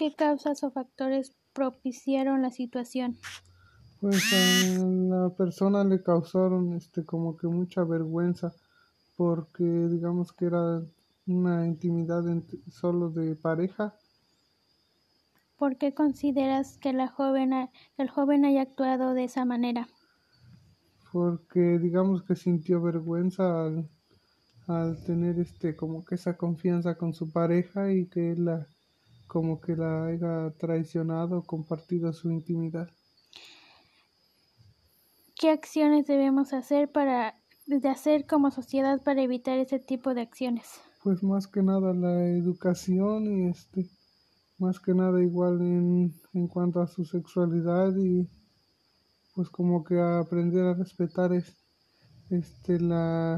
¿Qué causas o factores propiciaron la situación? Pues a la persona le causaron este como que mucha vergüenza porque digamos que era una intimidad solo de pareja. ¿Por qué consideras que la joven el joven haya actuado de esa manera? Porque digamos que sintió vergüenza al, al tener este como que esa confianza con su pareja y que la como que la haya traicionado, compartido su intimidad. ¿Qué acciones debemos hacer para de hacer como sociedad para evitar ese tipo de acciones? Pues más que nada la educación y este más que nada igual en, en cuanto a su sexualidad y pues como que aprender a respetar este la